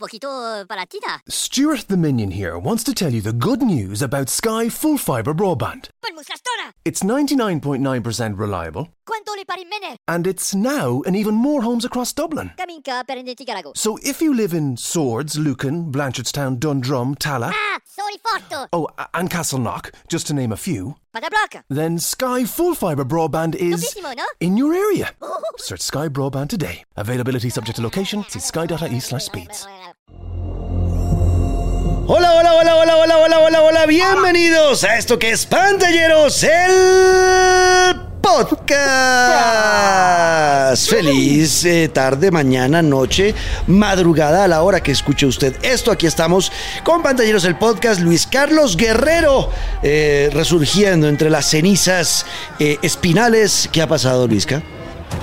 poquito. Stuart the Minion here wants to tell you the good news about Sky Full Fibre Broadband. It's 99.9% reliable, ¿Cuánto le pari mene? and it's now in even more homes across Dublin. Kaminka perendeti garago. So if you live in Swords, Lucan, Blanchardstown, Dundrum, Tala, Ah, sorry forto. oh, and Castleknock, just to name a few, Pada then Sky Full Fibre Broadband is no? in your area. Search Sky Broadband today. Availability subject to location. See sky.ie slash speeds. Hola, hola, hola, hola, hola, hola, hola, hola. Bienvenidos a esto que es Pantalleros, el podcast. Feliz eh, tarde, mañana, noche, madrugada a la hora que escuche usted esto. Aquí estamos con Pantalleros, el podcast. Luis Carlos Guerrero eh, resurgiendo entre las cenizas eh, espinales. ¿Qué ha pasado, Luisca?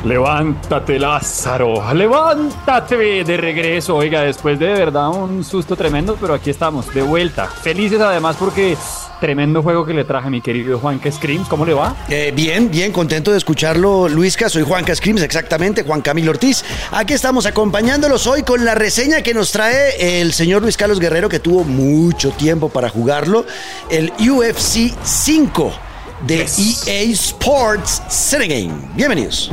Levántate, Lázaro, levántate de regreso. Oiga, después de, verdad un susto tremendo, pero aquí estamos, de vuelta. Felices además porque tremendo juego que le traje mi querido Juanca Screams. ¿Cómo le va? Eh, bien, bien, contento de escucharlo, Luisca. Soy Juan Cascrims, exactamente, Juan Camilo Ortiz. Aquí estamos acompañándolos hoy con la reseña que nos trae el señor Luis Carlos Guerrero, que tuvo mucho tiempo para jugarlo, el UFC 5 de EA Sports Game. Bienvenidos.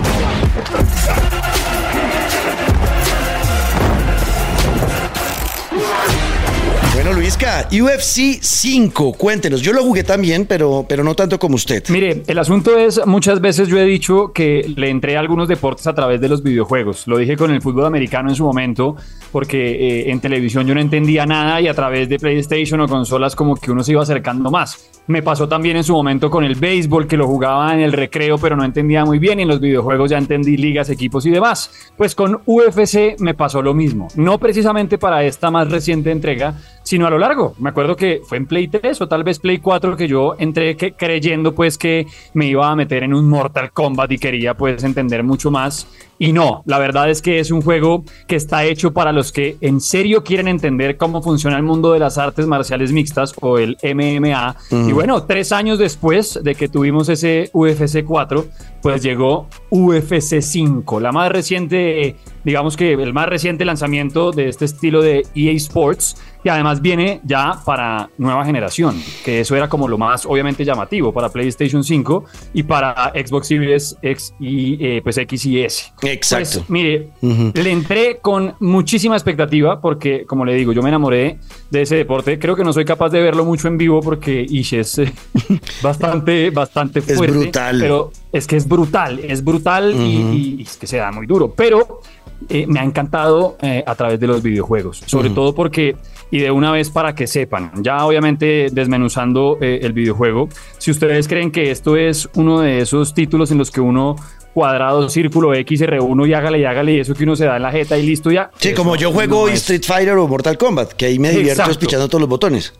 Bueno, Luisca, UFC 5, cuéntenos. Yo lo jugué también, pero, pero no tanto como usted. Mire, el asunto es, muchas veces yo he dicho que le entré a algunos deportes a través de los videojuegos. Lo dije con el fútbol americano en su momento, porque eh, en televisión yo no entendía nada y a través de PlayStation o consolas como que uno se iba acercando más. Me pasó también en su momento con el béisbol, que lo jugaba en el recreo, pero no entendía muy bien. Y en los videojuegos ya entendí ligas, equipos y demás. Pues con UFC me pasó lo mismo. No precisamente para esta más reciente entrega, sino a lo largo. Me acuerdo que fue en Play 3 o tal vez Play 4 que yo entré que, creyendo pues que me iba a meter en un Mortal Kombat y quería pues entender mucho más. Y no, la verdad es que es un juego que está hecho para los que en serio quieren entender cómo funciona el mundo de las artes marciales mixtas o el MMA. Y bueno, tres años después de que tuvimos ese UFC 4, pues llegó UFC 5, la más reciente, digamos que el más reciente lanzamiento de este estilo de EA Sports. Y además viene ya para nueva generación, que eso era como lo más obviamente llamativo para PlayStation 5 y para Xbox Series X y eh, pues X y S. Exacto. Pues, mire, le entré con muchísima expectativa porque, como le digo, yo me enamoré de ese deporte. Creo que no soy capaz de verlo mucho en vivo porque Ish es eh, bastante, bastante Es fuerte. brutal. Pero es que es brutal, es brutal y- y, es que se da muy duro. Pero eh, me ha encantado eh, a través de los videojuegos, sobre todo porque, y de una vez para que sepan, ya obviamente desmenuzando eh, el videojuego, si ustedes creen que esto es uno de esos títulos en los que uno cuadrado, círculo, X, R1 y hágale y hágale y eso que uno se da en la jeta y listo ya. Sí, como yo juego no Street Fighter o Mortal Kombat, que ahí me divierto espichando todos los botones.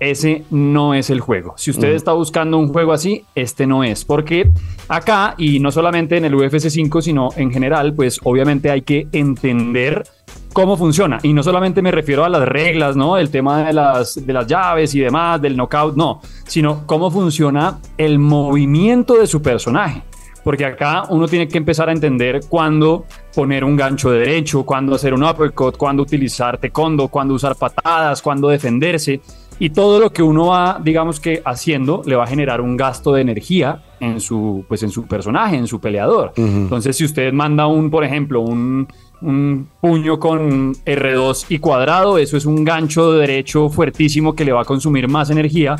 Ese no es el juego. Si usted está buscando un juego así, este no es. Porque acá, y no solamente en el UFC 5, sino en general, pues obviamente hay que entender cómo funciona. Y no solamente me refiero a las reglas, ¿no? El tema de las, de las llaves y demás, del knockout, no. Sino cómo funciona el movimiento de su personaje. Porque acá uno tiene que empezar a entender cuándo poner un gancho derecho, cuándo hacer un uppercut, cuándo utilizar taekwondo, cuándo usar patadas, cuándo defenderse. Y todo lo que uno va, digamos que haciendo, le va a generar un gasto de energía en su, pues en su personaje, en su peleador. Entonces, si usted manda un, por ejemplo, un un puño con R2 y cuadrado, eso es un gancho derecho fuertísimo que le va a consumir más energía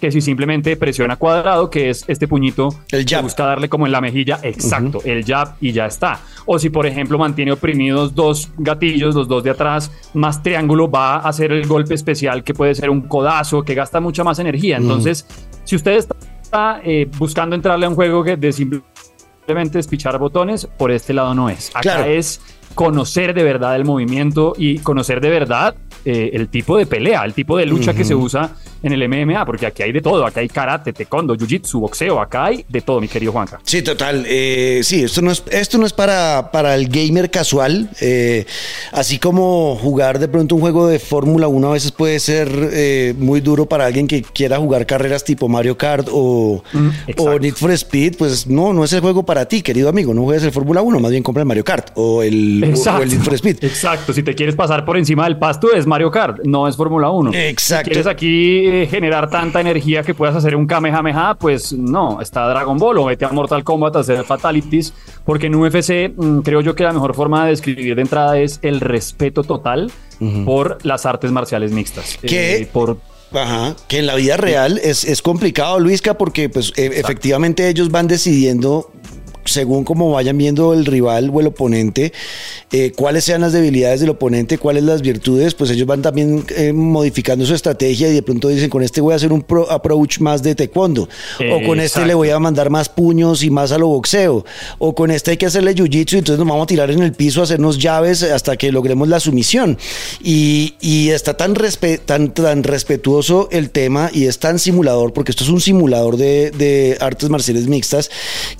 que si simplemente presiona cuadrado, que es este puñito El que busca darle como en la mejilla, exacto, el jab y ya está. O si por ejemplo mantiene oprimidos dos gatillos, los dos de atrás, más triángulo, va a hacer el golpe especial que puede ser un codazo, que gasta mucha más energía. Entonces, si usted está eh, buscando entrarle a un juego que de simplemente despichar botones, por este lado no es. Acá Claro. es conocer de verdad el movimiento y conocer de verdad eh, el tipo de pelea, el tipo de lucha que se usa en el MMA, porque aquí hay de todo, acá hay karate, taekwondo, jiu-jitsu, boxeo, acá hay de todo, mi querido Juanca. Sí, total. eh, sí, esto no es, esto no es para, para el gamer casual. eh, así como jugar de pronto un juego de Fórmula 1 a veces puede ser eh, muy duro para alguien que quiera jugar carreras tipo Mario Kart o, Mm, o. Need for Speed. Pues no, no es el juego para ti, querido amigo. No juegues el Fórmula 1, más bien compra el Mario Kart o el, o- o el Need for Speed. Exacto, si te quieres pasar por encima del pasto es Mario Kart, no es Fórmula 1. Exacto. Si quieres aquí eh, generar tanta energía que puedas hacer un Kamehameha, pues no, está Dragon Ball o vete a Mortal Kombat a hacer fatalities, porque en UFC mm, creo yo que la mejor forma de describir de entrada es el respeto total por las artes marciales mixtas. ¿Qué? Eh, por Ajá, que en la vida real es, es complicado, Luisca, porque pues e- efectivamente ellos van decidiendo según como vayan viendo el rival o el oponente, eh, cuáles sean las debilidades del oponente, cuáles las virtudes, pues ellos van también eh, modificando su estrategia y de pronto dicen, con este voy a hacer un pro- approach más de taekwondo, o con este Exacto. le voy a mandar más puños y más a lo boxeo, o con este hay que hacerle jiu-jitsu y entonces nos vamos a tirar en el piso a hacernos llaves hasta que logremos la sumisión. Y, y está tan, respe- tan, tan respetuoso el tema y es tan simulador, porque esto es un simulador de, de artes marciales mixtas,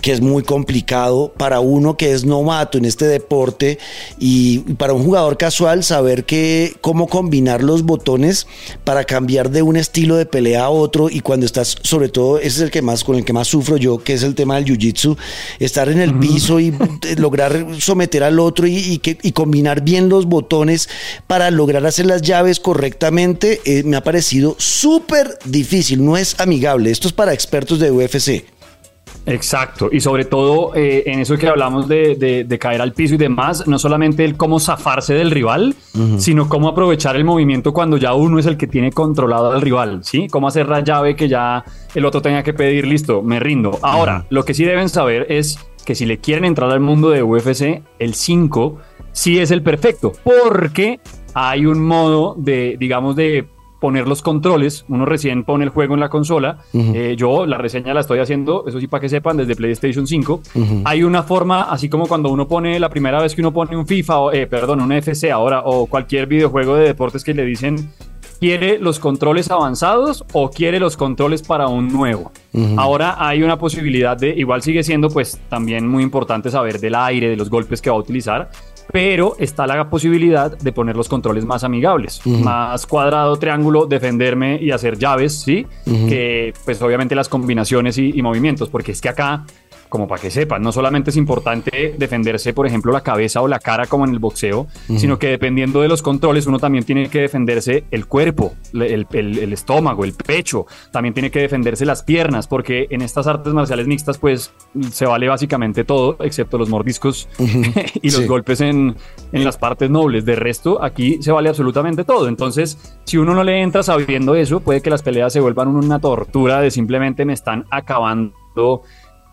que es muy complicado para uno que es novato en este deporte y, y para un jugador casual saber que, cómo combinar los botones para cambiar de un estilo de pelea a otro y cuando estás, sobre todo, ese es el que más, con el que más sufro yo, que es el tema del jiu-jitsu, estar en el piso y eh, lograr someter al otro y, y que, y combinar bien los botones para lograr hacer las llaves correctamente, eh, me ha parecido súper difícil, no es amigable, esto es para expertos de UFC. Exacto, y sobre todo eh, en eso que hablamos de, de- de caer al piso y demás, no solamente el cómo zafarse del rival, sino cómo aprovechar el movimiento cuando ya uno es el que tiene controlado al rival, ¿sí? Cómo hacer la llave que ya el otro tenga que pedir, listo, me rindo. Ahora, lo que sí deben saber es que si le quieren entrar al mundo de UFC, el 5 sí es el perfecto, porque hay un modo de, digamos, de poner los controles. Uno recién pone el juego en la consola. Eh, yo la reseña la estoy haciendo, eso sí, para que sepan, desde PlayStation 5. Hay una forma, así como cuando uno pone la primera vez que uno pone un FIFA, o, eh, perdón, un FC ahora, o cualquier videojuego de deportes que le dicen. ¿Quiere los controles avanzados o quiere los controles para un nuevo? Ahora hay una posibilidad de, igual sigue siendo pues también muy importante saber del aire, de los golpes que va a utilizar, pero está la posibilidad de poner los controles más amigables, más cuadrado, triángulo, defenderme y hacer llaves, ¿sí? Que pues obviamente las combinaciones y, y movimientos, porque es que acá, como para que sepan, no solamente es importante defenderse, por ejemplo, la cabeza o la cara como en el boxeo, sino que dependiendo de los controles uno también tiene que defenderse el cuerpo, el, el- el estómago, el pecho, también tiene que defenderse las piernas, porque en estas artes marciales mixtas pues se vale básicamente todo, excepto los mordiscos y los Sí. golpes en, en las partes nobles. De resto, aquí se vale absolutamente todo. Entonces, si uno no le entra sabiendo eso, puede que las peleas se vuelvan una tortura de simplemente me están acabando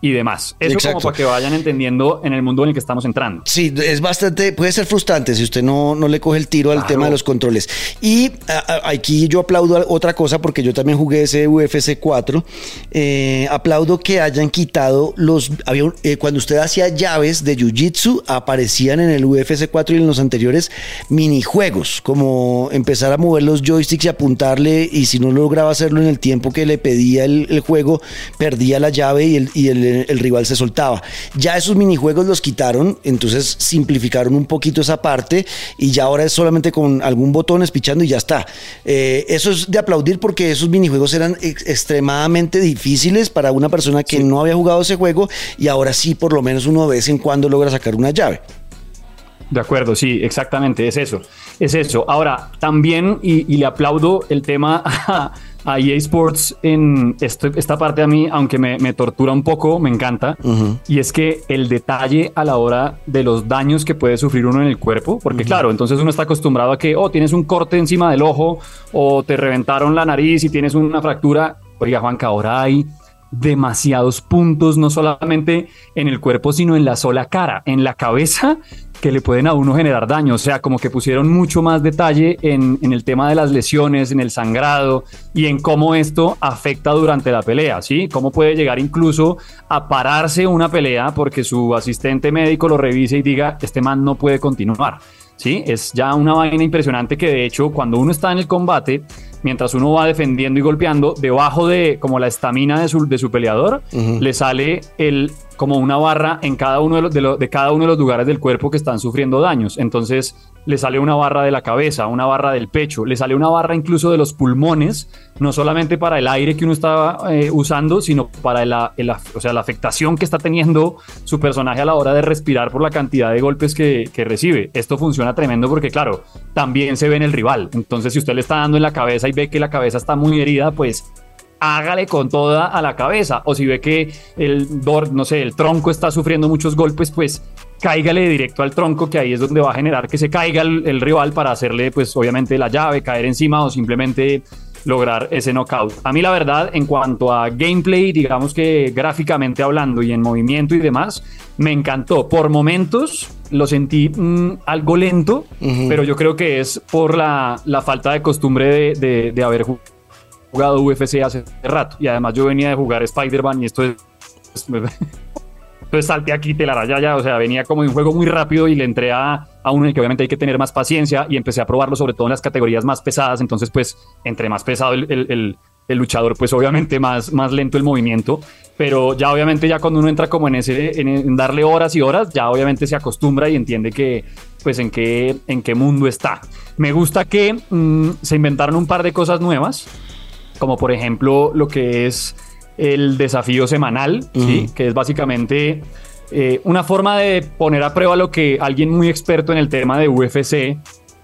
y demás. Eso Exacto. como para que vayan entendiendo en el mundo en el que estamos entrando. Sí, es bastante, puede ser frustrante si usted no, no le coge el tiro al tema de los controles. Y a- a- aquí yo aplaudo otra cosa porque yo también jugué ese UFC 4. Eh, aplaudo que hayan quitado los. Había, un- eh, cuando usted hacía llaves de Jiu-Jitsu, aparecían en el UFC 4 y en los anteriores minijuegos, como empezar a mover los joysticks y apuntarle. Y si no lograba hacerlo en el tiempo que le pedía el, el juego, perdía la llave y el, y el, el rival se soltaba. Ya esos minijuegos los quitaron, entonces simplificaron un poquito esa parte y ya ahora es solamente con algún botón espichando y ya está. Eh, eso es de aplaudir porque esos minijuegos eran ex- extremadamente difíciles para una persona que no había jugado ese juego y ahora sí por lo menos uno de vez en cuando logra sacar una llave. De acuerdo, sí, exactamente, es eso. Es eso. Ahora, también, y, y le aplaudo el tema a, a EA Sports en esto- esta parte a mí, aunque me, me tortura un poco, me encanta. Y es que el detalle a la hora de los daños que puede sufrir uno en el cuerpo, porque claro, entonces uno está acostumbrado a que, oh, tienes un corte encima del ojo o te reventaron la nariz y tienes una fractura. Oiga, Juanca, ahora hay demasiados puntos, no solamente en el cuerpo, sino en la sola cara, en la cabeza, que le pueden a uno generar daño. O sea, como que pusieron mucho más detalle en, en el tema de las lesiones, en el sangrado y en cómo esto afecta durante la pelea, ¿sí? Cómo puede llegar incluso a pararse una pelea porque su asistente médico lo revise y diga, este man no puede continuar. ¿sí? Es ya una vaina impresionante que de hecho cuando uno está en el combate, mientras uno va defendiendo y golpeando, debajo de como la estamina de su, de su peleador, le sale el como una barra en cada uno de, los, de, cada uno de los lugares del cuerpo que están sufriendo daños. Entonces le sale una barra de la cabeza, una barra del pecho, le sale una barra incluso de los pulmones, no solamente para el aire que uno está eh, usando, sino para o sea, la afectación que está teniendo su personaje a la hora de respirar por la cantidad de golpes que, que recibe. Esto funciona tremendo porque, claro, también se ve en el rival. Entonces, si usted le está dando en la cabeza y ve que la cabeza está muy herida, pues hágale con toda a la cabeza. O si ve que el, no sé, el tronco está sufriendo muchos golpes, pues cáigale directo al tronco, que ahí es donde va a generar que se caiga el, el rival para hacerle, pues obviamente la llave, caer encima o simplemente lograr ese knockout. A mí la verdad, en cuanto a gameplay, digamos que gráficamente hablando y en movimiento y demás, me encantó. Por momentos lo sentí mm, algo lento, pero yo creo que es por la, la falta de costumbre de, de- de haber ju- jugado UFC hace rato. Y además yo venía de jugar Spider-Man y esto es... Entonces salté aquí telaraya ya, o sea, venía como de un juego muy rápido y le entré a, a uno en el que obviamente hay que tener más paciencia y empecé a probarlo sobre todo en las categorías más pesadas, entonces pues entre más pesado el, el- el- el luchador, pues obviamente más, más lento el movimiento, pero ya obviamente ya cuando uno entra como en ese, en, en darle horas y horas, ya obviamente se acostumbra y entiende que pues en qué, en qué mundo está. Me gusta que mm, se inventaron un par de cosas nuevas, como por ejemplo lo que es el desafío semanal, ¿sí? que es básicamente eh, una forma de poner a prueba lo que alguien muy experto en el tema de UFC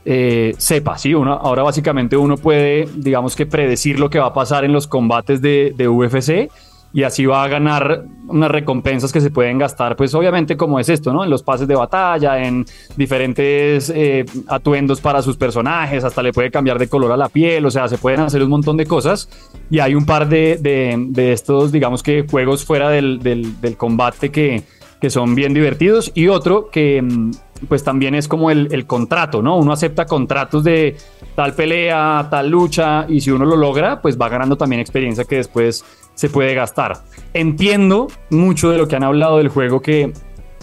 eh, sepa. ¿sí? Uno, ahora básicamente uno puede, digamos que predecir lo que va a pasar en los combates de, de UFC y así va a ganar unas recompensas que se pueden gastar, pues obviamente como es esto, ¿no? En los pases de batalla, en diferentes eh, atuendos para sus personajes, hasta le puede cambiar de color a la piel, o sea, se pueden hacer un montón de cosas y hay un par de, de- estos, digamos que juegos fuera del, del- del combate que, que son bien divertidos y otro que mm, pues también es como el, el contrato, ¿no? Uno acepta contratos de tal pelea, tal lucha y si uno lo logra, pues va ganando también experiencia que después se puede gastar. Entiendo mucho de lo que han hablado del juego que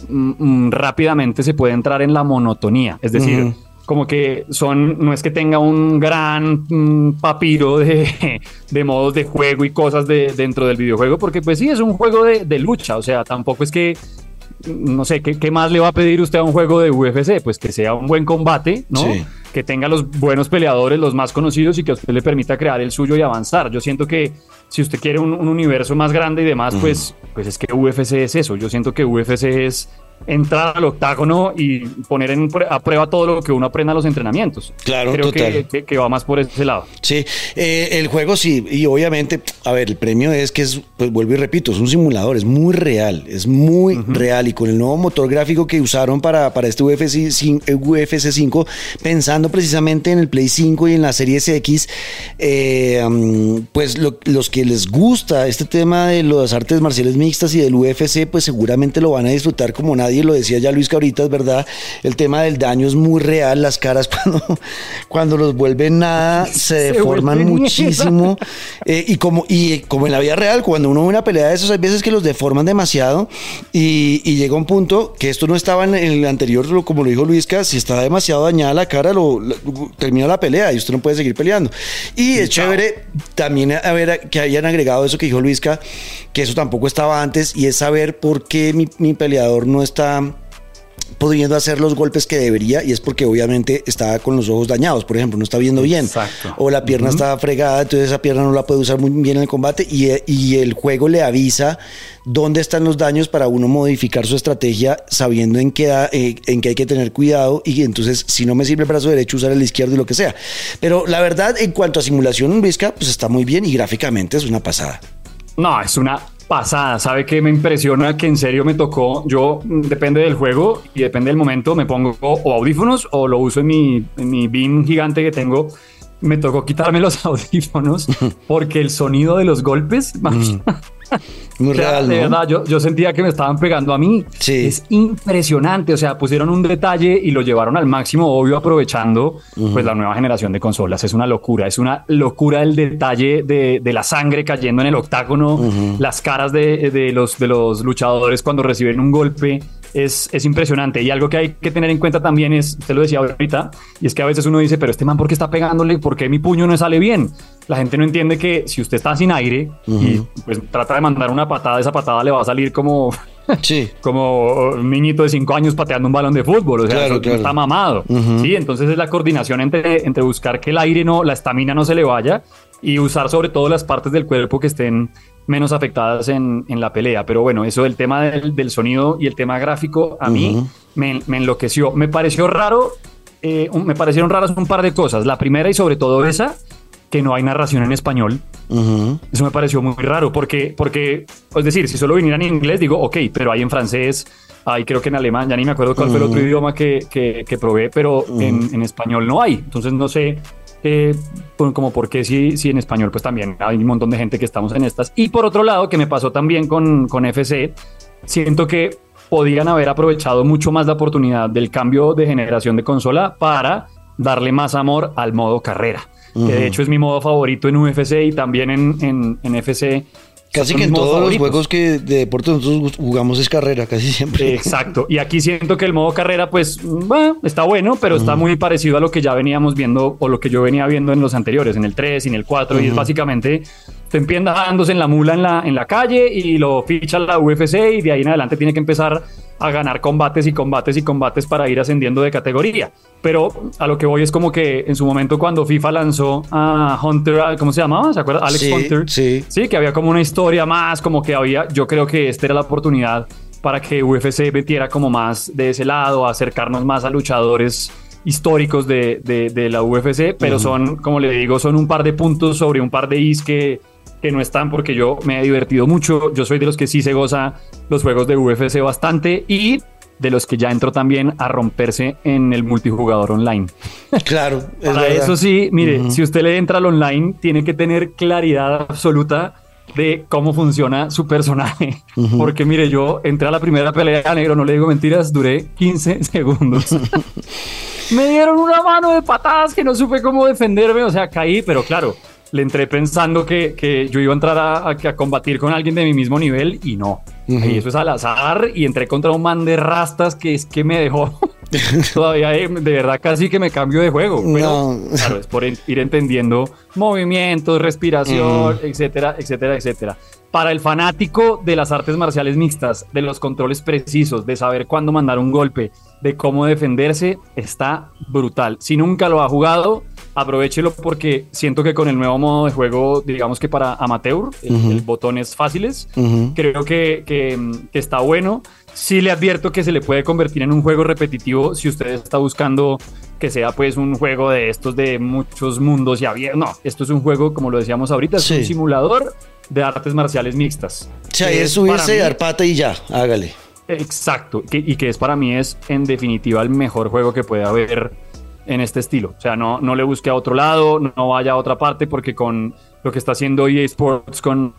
mm, mm, rápidamente se puede entrar en la monotonía, es decir, como que son, no es que tenga un gran mm, papiro de, de modos de juego y cosas de, dentro del videojuego, porque pues sí, es un juego de, de lucha, o sea, tampoco es que, no sé, ¿qué, qué más le va a pedir usted a un juego de UFC? Pues que sea un buen combate, ¿no? Sí. Que tenga los buenos peleadores, los más conocidos y que a usted le permita crear el suyo y avanzar. Yo siento que si usted quiere un, un universo más grande y demás, pues, pues es que UFC es eso. Yo siento que UFC es entrar al octágono y poner en a prueba todo lo que uno aprenda en los entrenamientos. Claro, Creo total. que, que- que va más por ese lado. Sí, eh, el juego sí, y obviamente, a ver, el premio es que es, pues vuelvo y repito, es un simulador, es muy real, es muy real, y con el nuevo motor gráfico que usaron para, para este UFC, cin- eh, UFC 5, pensando precisamente en el Play 5 y en la Series X, eh, mm, pues lo- los que les gusta este tema de las artes marciales mixtas y del UFC, pues seguramente lo van a disfrutar como nadie lo decía ya Luis que ahorita es verdad, el tema del daño es muy real, las caras cuando, cuando los vuelven nada se, deforman muchísimo eh, y como y como en la vida real cuando uno ve una pelea de esos hay veces que los deforman demasiado y, y llega un punto que esto no estaba en el anterior como lo dijo Luisca si está demasiado dañada la cara lo, lo- termina la pelea y usted no puede seguir peleando. Y es chévere también a ver que hayan agregado eso que dijo Luisca que eso tampoco estaba antes y es saber por qué mi, mi peleador no está pudiendo hacer los golpes que debería y es porque obviamente está con los ojos dañados, por ejemplo, no está viendo bien. Exacto. O la pierna está fregada, entonces esa pierna no la puede usar muy bien en el combate y, y el juego le avisa dónde están los daños para uno modificar su estrategia sabiendo en qué, eh, en qué hay que tener cuidado y entonces si no me sirve el brazo derecho usar el izquierdo y lo que sea. Pero la verdad en cuanto a simulación Vizca pues está muy bien y gráficamente es una pasada. No, es una pasada. ¿Sabe qué me impresiona? Que en serio me tocó. Yo, mm, depende del juego y depende del momento, me pongo o audífonos o lo uso en mi, en gigante que tengo. Me tocó quitarme los audífonos porque el sonido de los golpes. Muy real, De ¿no? verdad, yo, yo sentía que me estaban pegando a mí. Sí. Es impresionante. O sea, pusieron un detalle y lo llevaron al máximo, obvio, aprovechando pues la nueva generación de consolas. Es una locura. Es una locura el detalle de, de la sangre cayendo en el octágono, las caras de, de los, de los luchadores cuando reciben un golpe. Es, es impresionante. Y algo que hay que tener en cuenta también es, usted lo decía ahorita, y es que a veces uno dice, pero este man, ¿por qué está pegándole? ¿Por qué mi puño no sale bien? La gente no entiende que si usted está sin aire y pues trata de mandar una patada, esa patada le va a salir como, Sí. como un niñito de 5 años pateando un balón de fútbol. O sea, Claro, está mamado. Sí, entonces es la coordinación entre, entre buscar que el aire no, la estamina no se le vaya y usar sobre todo las partes del cuerpo que estén menos afectadas en, en la pelea. Pero bueno, eso del tema del, del sonido y el tema gráfico a mí me, me enloqueció. Me pareció raro, eh, me parecieron raras un par de cosas. La primera y sobre todo esa, que no hay narración en español. Ujú. Eso me pareció muy raro porque, porque, es decir, si solo viniera en inglés, digo, ok, pero hay en francés, hay creo que en alemán, ya ni me acuerdo cuál fue el otro idioma que, que, que probé, pero en, en español no hay. Entonces no sé eh, como por qué si, si en español pues también hay un montón de gente que estamos en estas. Y por otro lado, que me pasó también con, con FC, siento que podían haber aprovechado mucho más la oportunidad del cambio de generación de consola para darle más amor al modo carrera. Que de hecho es mi modo favorito en UFC y también en, en, en FC. Casi que en todos los juegos que de deporte nosotros jugamos es carrera, casi siempre. Exacto. Y aquí siento que el modo carrera, pues, bueno, está bueno, pero está muy parecido a lo que ya veníamos viendo o lo que yo venía viendo en los anteriores, en el 3 y en el 4. Y es básicamente, usted empieza dándose en la mula en la, en la calle y lo ficha la UFC y de ahí en adelante tiene que empezar a ganar combates y combates y combates para ir ascendiendo de categoría. Pero a lo que voy es como que en su momento cuando FIFA lanzó a Hunter, ¿cómo se llamaba? ¿Se acuerda? Alex Sí, Hunter. sí. Sí, que había como una historia más, como que había, yo creo que esta era la oportunidad para que UFC metiera como más de ese lado, acercarnos más a luchadores históricos de, de- de la UFC, pero son, como le digo, son un par de puntos sobre un par de is que, que no están porque yo me he divertido mucho, yo soy de los que sí se goza los juegos de UFC bastante y de los que ya entró también a romperse en el multijugador online. Claro, es Para verdad. eso sí, mire, si usted le entra al online, tiene que tener claridad absoluta de cómo funciona su personaje. Porque mire, yo entré a la primera pelea negro, no le digo mentiras, duré 15 segundos. Me dieron una mano de patadas que no supe cómo defenderme, o sea, caí, pero claro, le entré pensando que, que yo iba a entrar a, a- combatir con alguien de mi mismo nivel y no. Y eso es al azar y entré contra un man de rastas que es que me dejó todavía eh, de verdad casi que me cambio de juego. Pero No. claro, es por ir entendiendo movimientos, respiración, etcétera, etcétera, etcétera. Para el fanático de las artes marciales mixtas, de los controles precisos, de saber cuándo mandar un golpe, de cómo defenderse, está brutal. Si nunca lo ha jugado, aprovechelo porque siento que con el nuevo modo de juego, digamos que para amateur, el, el botones fáciles, Ujú. creo que, que, que está bueno. Sí le advierto que se le puede convertir en un juego repetitivo si usted está buscando que sea pues un juego de estos de muchos mundos y abiertos. No, esto es un juego, como lo decíamos ahorita, es Sí. un simulador de artes marciales mixtas. O sea, es subirse, dar pata y ya, hágale. Exacto, que- y que es para mí es en definitiva el mejor juego que puede haber en este estilo. O sea, no, no le busque a otro lado, no vaya a otra parte, porque con lo que está haciendo EA Sports con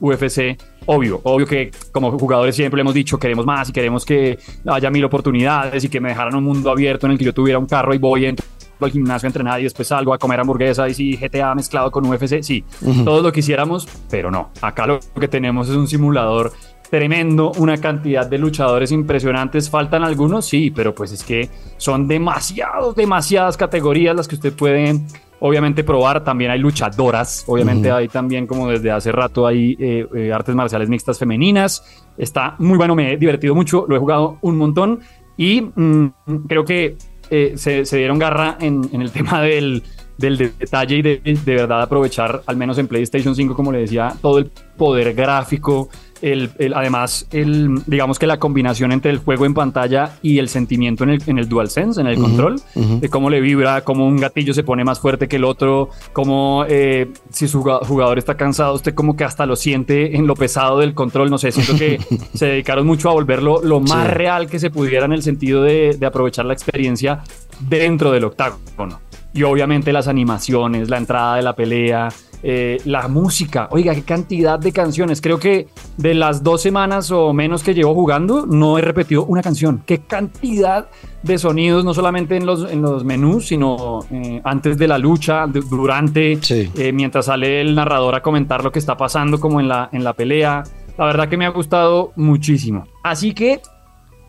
UFC, obvio, obvio que como jugadores siempre hemos dicho queremos más y queremos que haya mil oportunidades y que me dejaran un mundo abierto en el que yo tuviera un carro y voy entro al gimnasio a entrenar y después salgo a comer hamburguesa y si GTA mezclado con UFC, sí, todo lo quisiéramos, pero no. Acá lo que tenemos es un simulador tremendo, una cantidad de luchadores impresionantes. Faltan algunos, sí, pero pues es que son demasiados, demasiadas categorías las que usted puede obviamente probar. También hay luchadoras, obviamente hay también como desde hace rato hay eh, eh, artes marciales mixtas femeninas. Está muy bueno, me he divertido mucho, lo he jugado un montón. Y mm, creo que eh, se, se dieron garra en, en el tema del, del detalle y de, de verdad aprovechar, al menos en PlayStation 5, como le decía, todo el poder gráfico, el, el- además, el, digamos que la combinación entre el juego en pantalla y el sentimiento en el, en el DualSense, en el control, de cómo le vibra, cómo un gatillo se pone más fuerte que el otro, cómo eh, si su juga- jugador está cansado, usted como que hasta lo siente en lo pesado del control, no sé, siento que se dedicaron mucho a volverlo lo más Sí. real que se pudiera en el sentido de, de aprovechar la experiencia dentro del octágono. Y obviamente las animaciones, la entrada de la pelea, eh, la música. Oiga, qué cantidad de canciones. Creo que de las dos semanas o menos que llevo jugando, no he repetido una canción. Qué cantidad de sonidos, no solamente en los, en los menús, sino eh, antes de la lucha, durante, Sí. eh, mientras sale el narrador a comentar lo que está pasando como en la, en la pelea. La verdad que me ha gustado muchísimo. Así que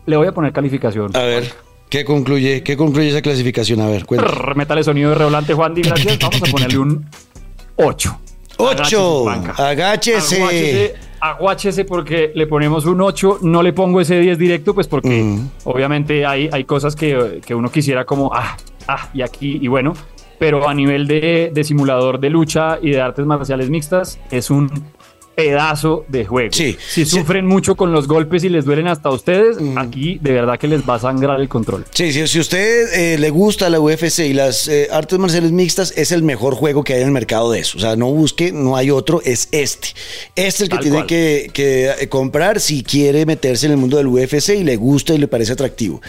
le voy a poner calificación. A ver, ¿qué concluye, qué concluye esa clasificación? A ver, cuenta. Prr, Métale sonido de revolante, Juan Di, gracias. Vamos a ponerle un 8. Ocho. Agáchese. Aguáchese, aguáchese porque le ponemos un 8. No le pongo ese 10 directo, pues porque Mm. obviamente hay, hay cosas que, que uno quisiera como, ah, ah, y aquí, y bueno. Pero a nivel de, de simulador de lucha y de artes marciales mixtas, es un pedazo de juego. Sí, Si sí. sufren mucho con los golpes y les duelen hasta a ustedes, Mm. aquí de verdad que les va a sangrar el control. Sí, sí, si a usted eh, le gusta la UFC y las eh, artes marciales mixtas, es el mejor juego que hay en el mercado de eso. O sea, no busque, no hay otro, es este. Este es el que Tal tiene que, que, eh, comprar si quiere meterse en el mundo del UFC y le gusta y le parece atractivo.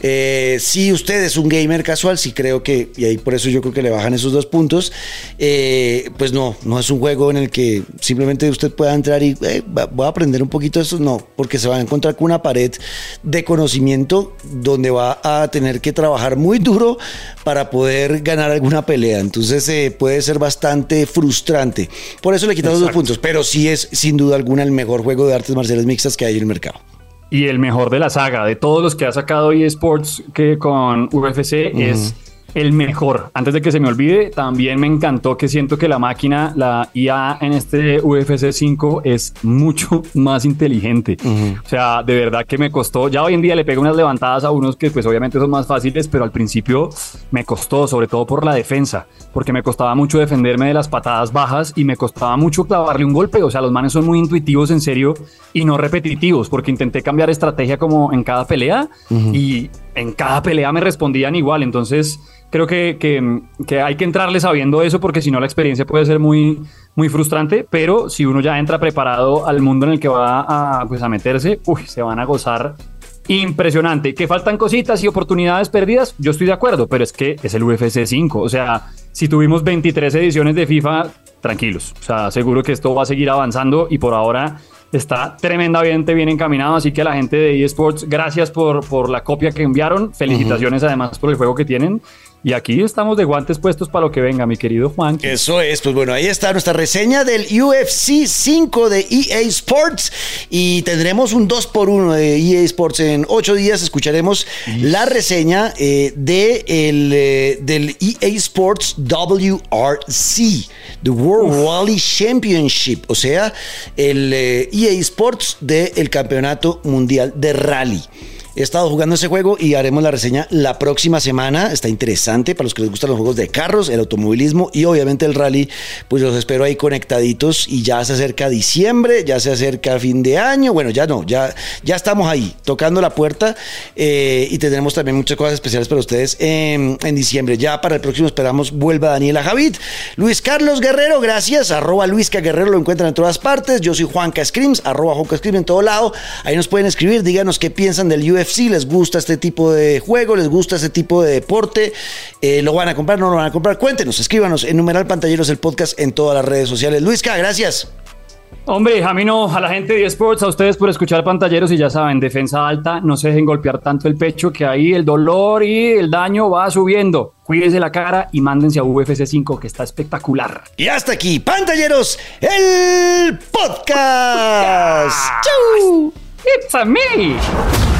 Eh, si usted es un gamer casual, sí creo que, y ahí por eso yo creo que le bajan esos dos puntos, pues no, no es un juego en el que simplemente usted pueda entrar y eh, voy a aprender un poquito de esto, no, porque se va a encontrar con una pared de conocimiento donde va a tener que trabajar muy duro para poder ganar alguna pelea. Entonces eh, puede ser bastante frustrante. Por eso le quitamos dos puntos, pero sí es sin duda alguna el mejor juego de artes marciales mixtas que hay en el mercado. Y el mejor de la saga, de todos los que ha sacado eSports que con UFC es el mejor. Antes de que se me olvide, también me encantó que siento que la máquina, la IA en este UFC 5 es mucho más inteligente. O sea, de verdad que me costó. Ya hoy en día le pego unas levantadas a unos que pues obviamente son más fáciles, pero al principio me costó, sobre todo por la defensa, porque me costaba mucho defenderme de las patadas bajas y me costaba mucho clavarle un golpe. O sea, los manes son muy intuitivos en serio y no repetitivos, porque intenté cambiar estrategia como en cada pelea y en cada pelea me respondían igual. Entonces, creo que, que- que hay que entrarle sabiendo eso, porque si no la experiencia puede ser muy, muy frustrante, pero si uno ya entra preparado al mundo en el que va a, pues, a meterse, uy, se van a gozar impresionante. Que faltan cositas y oportunidades perdidas, yo estoy de acuerdo, pero es que es el UFC 5. O sea, si tuvimos 23 ediciones de FIFA, tranquilos. O sea, seguro que esto va a seguir avanzando y por ahora está tremendamente bien encaminado. Así que a la gente de eSports, gracias por, por la copia que enviaron. Felicitaciones además por el juego que tienen. Y aquí estamos de guantes puestos para lo que venga, mi querido Juan. Eso es, pues bueno, ahí está nuestra reseña del UFC 5 de EA Sports y tendremos un 2 por 1 de EA Sports en 8 días. Escucharemos la reseña eh, de el, eh, del EA Sports WRC, The World Rally Championship, o sea, el eh, EA Sports del Campeonato Mundial de Rally. He estado jugando ese juego y haremos la reseña la próxima semana. Está interesante para los que les gustan los juegos de carros, el automovilismo y obviamente el rally. Pues los espero ahí conectaditos y ya se acerca diciembre, ya se acerca fin de año. Bueno, ya no, ya, ya estamos ahí tocando la puerta eh, y tendremos también muchas cosas especiales para ustedes en, en diciembre. Ya para el próximo esperamos vuelva Daniela Javid. Luis Carlos Guerrero, gracias. Arroba Luisca Guerrero lo encuentran en todas partes. Yo soy Juanca Screams, arroba Juanca Screams en todo lado. Ahí nos pueden escribir, díganos qué piensan del UFC, les gusta este tipo de juego, les gusta este tipo de deporte, Eh, lo van a comprar, no lo van a comprar. Cuéntenos, escríbanos en Numeral Pantalleros el podcast en todas las redes sociales. Luisca, gracias. Hombre, a mí no, a la gente de eSports, a ustedes por escuchar pantalleros y ya saben, defensa alta, no se dejen golpear tanto el pecho que ahí el dolor y el daño va subiendo. Cuídense la cara y mándense a UFC 5 que está espectacular. Y hasta aquí, Pantalleros, el podcast. ¡Chau! It's a me.